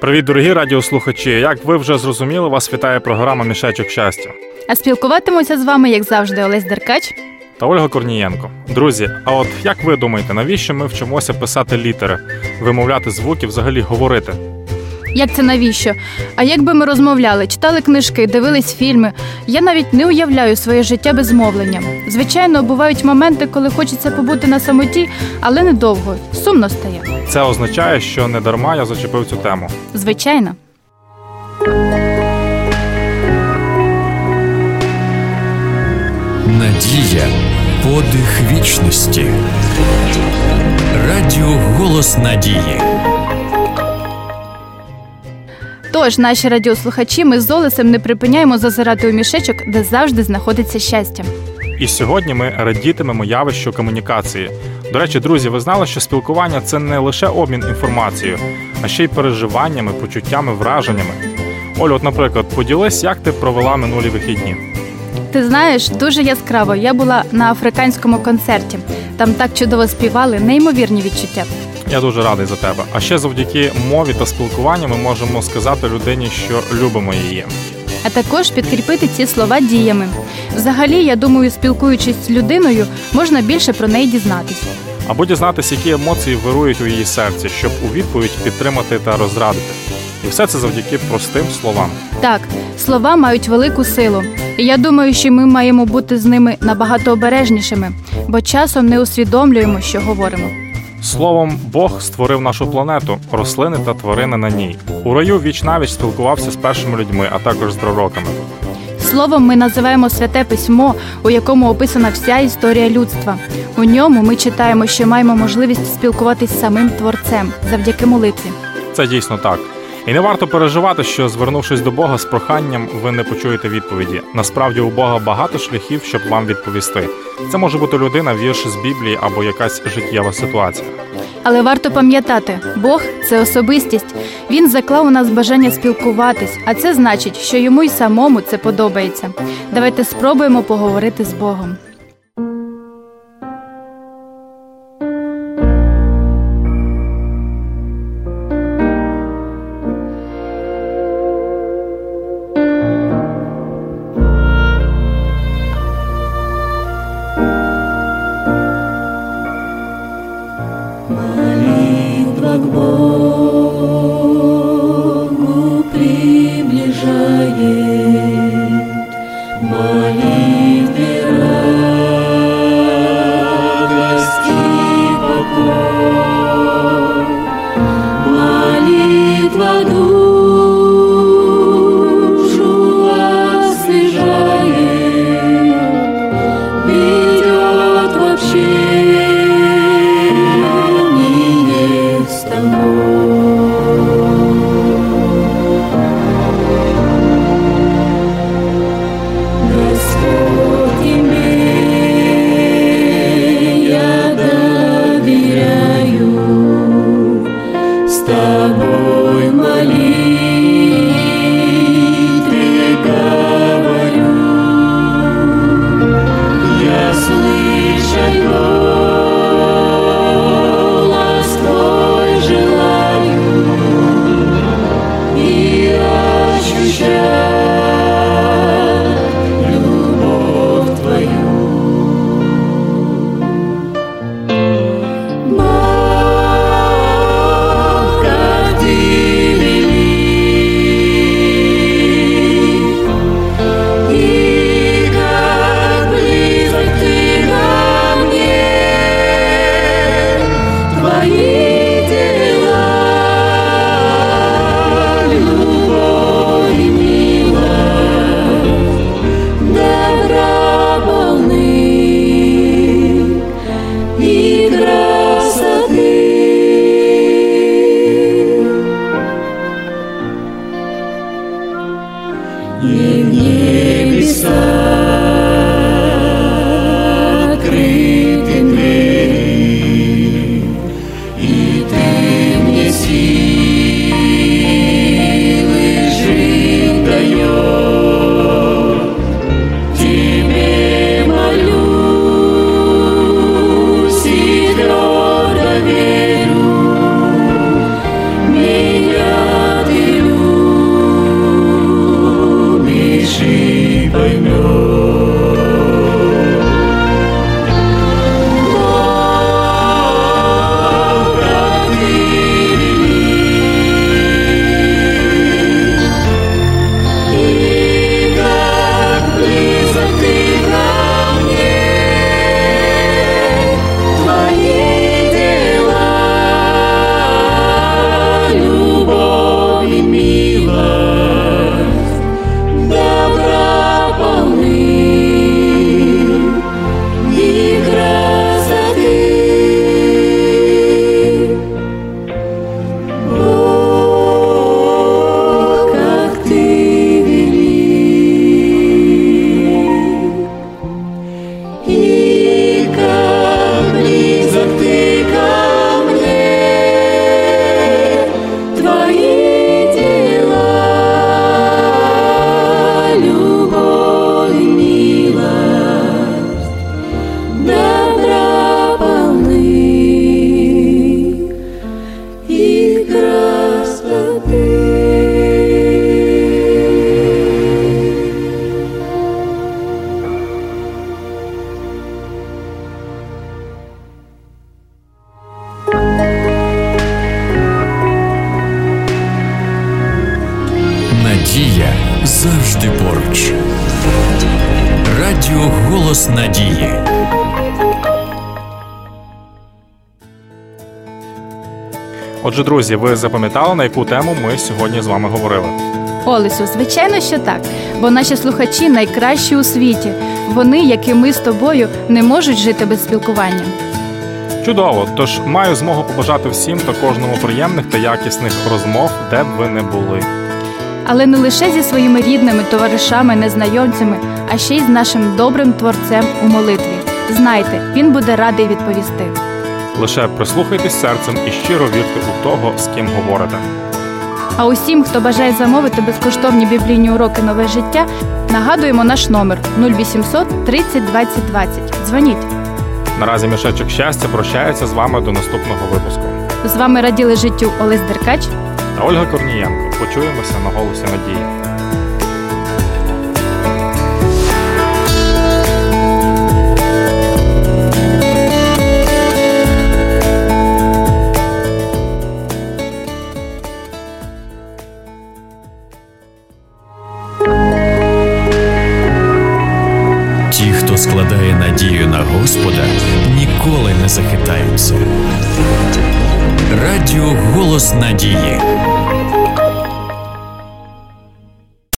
Привіт, дорогі радіослухачі! Як ви вже зрозуміли, вас вітає програма Мішечок щастя. А спілкуватимуся з вами, як завжди, Олесь Деркач та Ольга Корнієнко. Друзі, а от як ви думаєте, навіщо ми вчимося писати літери, вимовляти звуки, взагалі говорити? Як це навіщо? А як би ми розмовляли, читали книжки, дивились фільми? Я навіть не уявляю своє життя без мовлення. Звичайно, бувають моменти, коли хочеться побути на самоті, але недовго. Сумно стає. Це означає, що не дарма я зачепив цю тему. Звичайно. Надія подих вічності. Радіо Голос Надії. Тож, наші радіослухачі, ми з Олесем не припиняємо зазирати у мішечок, де завжди знаходиться щастя. І сьогодні ми радітимемо явищу комунікації. До речі, друзі, ви знали, що спілкування це не лише обмін інформацією, а ще й переживаннями, почуттями, враженнями. Олю, от, наприклад, поділись, як ти провела минулі вихідні. Ти знаєш, дуже яскраво. Я була на африканському концерті. Там так чудово співали, неймовірні відчуття. Я дуже радий за тебе. А ще завдяки мові та спілкуванню ми можемо сказати людині, що любимо її. А також підкріпити ці слова діями. Взагалі, я думаю, спілкуючись з людиною, можна більше про неї дізнатися. Або дізнатися, які емоції вирують у її серці, щоб у відповідь підтримати та розрадити. І все це завдяки простим словам. Так, слова мають велику силу, і я думаю, що ми маємо бути з ними набагато обережнішими, бо часом не усвідомлюємо, що говоримо. Словом, Бог створив нашу планету, рослини та тварини на ній. У раю віч навіч спілкувався з першими людьми, а також з пророками. Словом, ми називаємо святе письмо, у якому описана вся історія людства. У ньому ми читаємо, що маємо можливість спілкуватись з самим творцем завдяки молитві. Це дійсно так. І не варто переживати, що звернувшись до Бога з проханням, ви не почуєте відповіді. Насправді у Бога багато шляхів, щоб вам відповісти. Це може бути людина, вірш з Біблії або якась життєва ситуація. Але варто пам'ятати, Бог це особистість. Він заклав у нас бажання спілкуватись, а це значить, що йому й самому це подобається. Давайте спробуємо поговорити з Богом. і в небесах. Надія завжди поруч. Радіо Голос Надії. Отже, друзі, ви запам'ятали, на яку тему ми сьогодні з вами говорили? Олесю, звичайно, що так, бо наші слухачі найкращі у світі. Вони, як і ми з тобою, не можуть жити без спілкування. Чудово! Тож маю змогу побажати всім та кожному приємних та якісних розмов, де б ви не були. Але не лише зі своїми рідними, товаришами, незнайомцями, а ще й з нашим добрим творцем у молитві. Знайте, він буде радий відповісти. Лише прислухайтесь серцем і щиро вірте у того, з ким говорите. А усім, хто бажає замовити безкоштовні біблійні уроки нове життя, нагадуємо наш номер 0800 30 20 20. Дзвоніть. Наразі мішечок щастя прощається з вами до наступного випуску. З вами раділи життю Олесь Деркач. Та Ольга Корнієнко. Почуємося на голосі надії. Складає надію на Господа, ніколи не захитаються. Радіо Голос Надії.